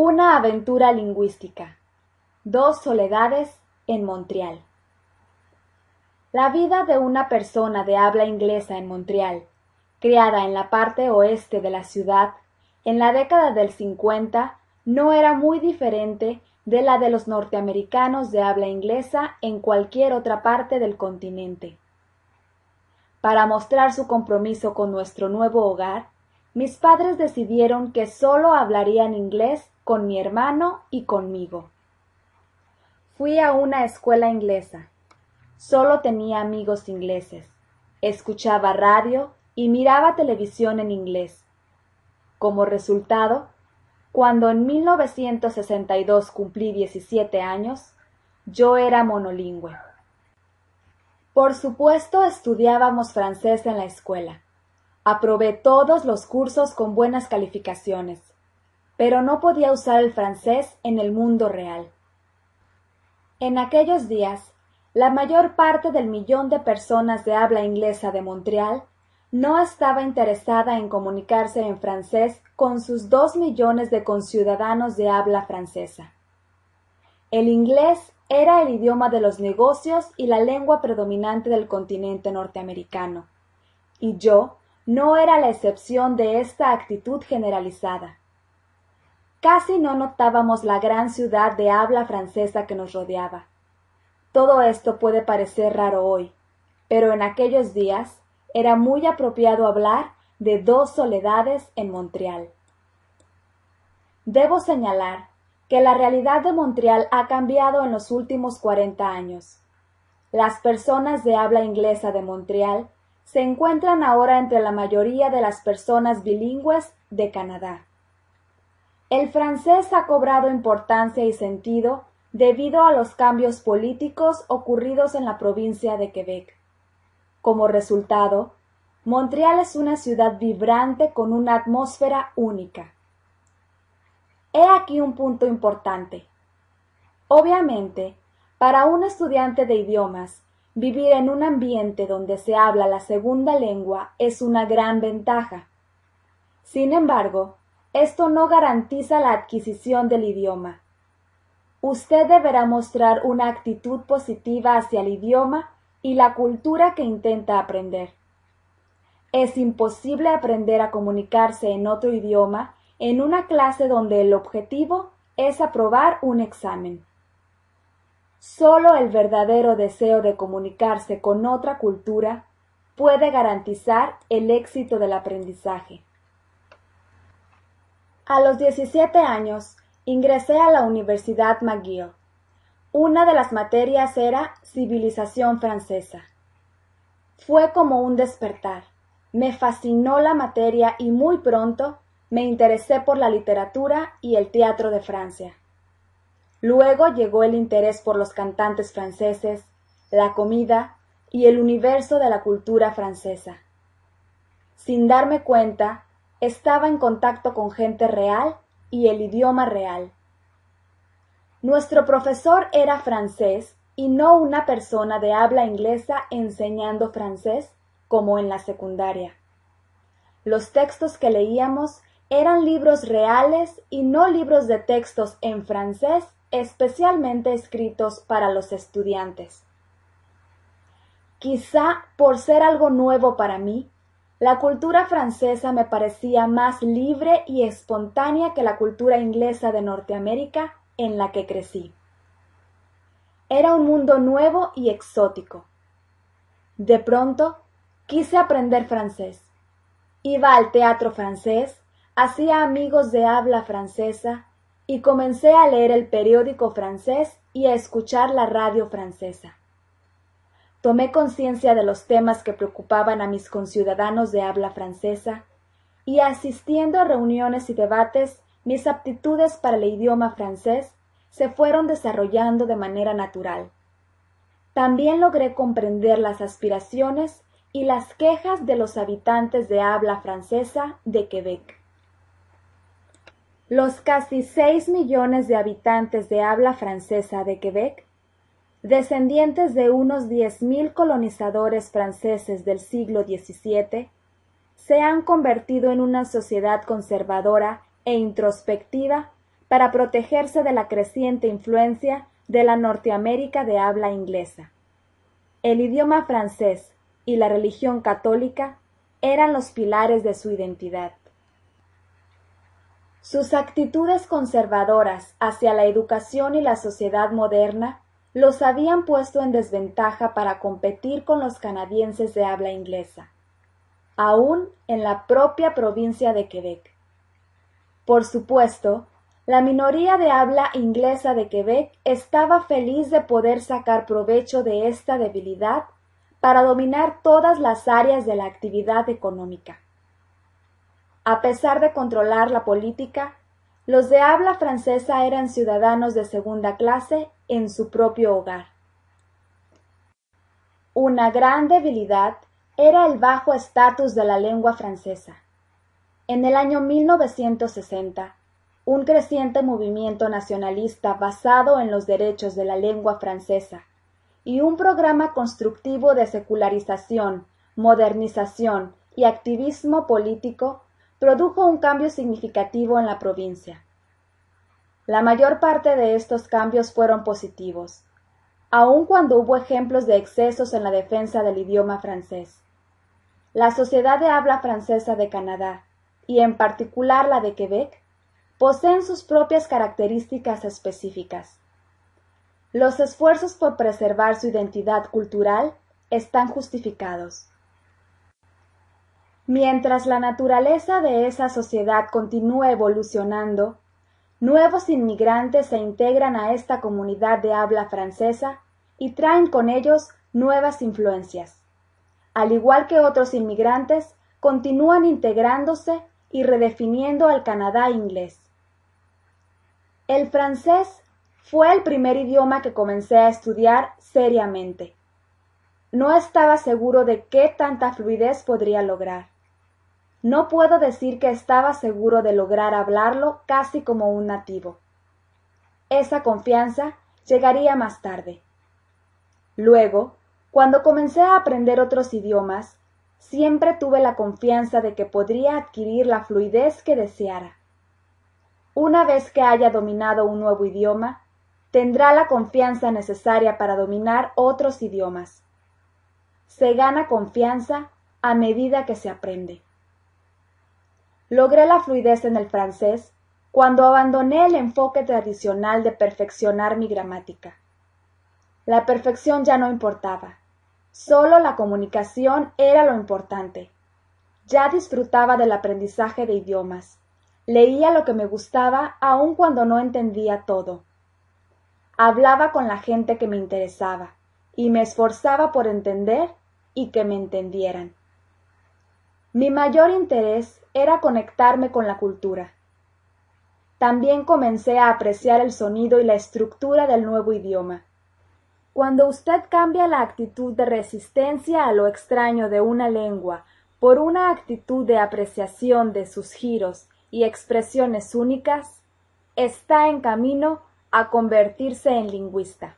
Una aventura lingüística. Dos soledades en Montreal. La vida de una persona de habla inglesa en Montreal, criada en la parte oeste de la ciudad, en la década del 50, no era muy diferente de la de los norteamericanos de habla inglesa en cualquier otra parte del continente. Para mostrar su compromiso con nuestro nuevo hogar, mis padres decidieron que solo hablarían inglés con mi hermano y conmigo. Fui a una escuela inglesa. Solo tenía amigos ingleses. Escuchaba radio y miraba televisión en inglés. Como resultado, cuando en 1962 cumplí 17 años, yo era monolingüe. Por supuesto estudiábamos francés en la escuela. Aprobé todos los cursos con buenas calificaciones pero no podía usar el francés en el mundo real. En aquellos días, la mayor parte del millón de personas de habla inglesa de Montreal no estaba interesada en comunicarse en francés con sus dos millones de conciudadanos de habla francesa. El inglés era el idioma de los negocios y la lengua predominante del continente norteamericano, y yo no era la excepción de esta actitud generalizada. Casi no notábamos la gran ciudad de habla francesa que nos rodeaba. Todo esto puede parecer raro hoy, pero en aquellos días era muy apropiado hablar de dos soledades en Montreal. Debo señalar que la realidad de Montreal ha cambiado en los últimos cuarenta años. Las personas de habla inglesa de Montreal se encuentran ahora entre la mayoría de las personas bilingües de Canadá. El francés ha cobrado importancia y sentido debido a los cambios políticos ocurridos en la provincia de Quebec. Como resultado, Montreal es una ciudad vibrante con una atmósfera única. He aquí un punto importante. Obviamente, para un estudiante de idiomas, vivir en un ambiente donde se habla la segunda lengua es una gran ventaja. Sin embargo, esto no garantiza la adquisición del idioma. Usted deberá mostrar una actitud positiva hacia el idioma y la cultura que intenta aprender. Es imposible aprender a comunicarse en otro idioma en una clase donde el objetivo es aprobar un examen. Solo el verdadero deseo de comunicarse con otra cultura puede garantizar el éxito del aprendizaje. A los 17 años ingresé a la Universidad McGill. Una de las materias era civilización francesa. Fue como un despertar. Me fascinó la materia y muy pronto me interesé por la literatura y el teatro de Francia. Luego llegó el interés por los cantantes franceses, la comida y el universo de la cultura francesa. Sin darme cuenta, estaba en contacto con gente real y el idioma real. Nuestro profesor era francés y no una persona de habla inglesa enseñando francés como en la secundaria. Los textos que leíamos eran libros reales y no libros de textos en francés especialmente escritos para los estudiantes. Quizá por ser algo nuevo para mí, la cultura francesa me parecía más libre y espontánea que la cultura inglesa de Norteamérica en la que crecí. Era un mundo nuevo y exótico. De pronto quise aprender francés. Iba al teatro francés, hacía amigos de habla francesa y comencé a leer el periódico francés y a escuchar la radio francesa. Tomé conciencia de los temas que preocupaban a mis conciudadanos de habla francesa, y asistiendo a reuniones y debates, mis aptitudes para el idioma francés se fueron desarrollando de manera natural. También logré comprender las aspiraciones y las quejas de los habitantes de habla francesa de Quebec. Los casi seis millones de habitantes de habla francesa de Quebec descendientes de unos diez mil colonizadores franceses del siglo XVII, se han convertido en una sociedad conservadora e introspectiva para protegerse de la creciente influencia de la Norteamérica de habla inglesa. El idioma francés y la religión católica eran los pilares de su identidad. Sus actitudes conservadoras hacia la educación y la sociedad moderna los habían puesto en desventaja para competir con los canadienses de habla inglesa, aún en la propia provincia de Quebec. Por supuesto, la minoría de habla inglesa de Quebec estaba feliz de poder sacar provecho de esta debilidad para dominar todas las áreas de la actividad económica. A pesar de controlar la política, los de habla francesa eran ciudadanos de segunda clase en su propio hogar. Una gran debilidad era el bajo estatus de la lengua francesa. En el año 1960, un creciente movimiento nacionalista basado en los derechos de la lengua francesa y un programa constructivo de secularización, modernización y activismo político produjo un cambio significativo en la provincia. La mayor parte de estos cambios fueron positivos, aun cuando hubo ejemplos de excesos en la defensa del idioma francés. La Sociedad de Habla Francesa de Canadá, y en particular la de Quebec, poseen sus propias características específicas. Los esfuerzos por preservar su identidad cultural están justificados. Mientras la naturaleza de esa sociedad continúa evolucionando, nuevos inmigrantes se integran a esta comunidad de habla francesa y traen con ellos nuevas influencias. Al igual que otros inmigrantes, continúan integrándose y redefiniendo al Canadá inglés. El francés fue el primer idioma que comencé a estudiar seriamente. No estaba seguro de qué tanta fluidez podría lograr. No puedo decir que estaba seguro de lograr hablarlo casi como un nativo. Esa confianza llegaría más tarde. Luego, cuando comencé a aprender otros idiomas, siempre tuve la confianza de que podría adquirir la fluidez que deseara. Una vez que haya dominado un nuevo idioma, tendrá la confianza necesaria para dominar otros idiomas. Se gana confianza a medida que se aprende. Logré la fluidez en el francés cuando abandoné el enfoque tradicional de perfeccionar mi gramática. La perfección ya no importaba, solo la comunicación era lo importante. Ya disfrutaba del aprendizaje de idiomas Leía lo que me gustaba aun cuando no entendía todo. Hablaba con la gente que me interesaba y me esforzaba por entender y que me entendieran. Mi mayor interés era conectarme con la cultura. También comencé a apreciar el sonido y la estructura del nuevo idioma. Cuando usted cambia la actitud de resistencia a lo extraño de una lengua por una actitud de apreciación de sus giros y expresiones únicas, está en camino a convertirse en lingüista.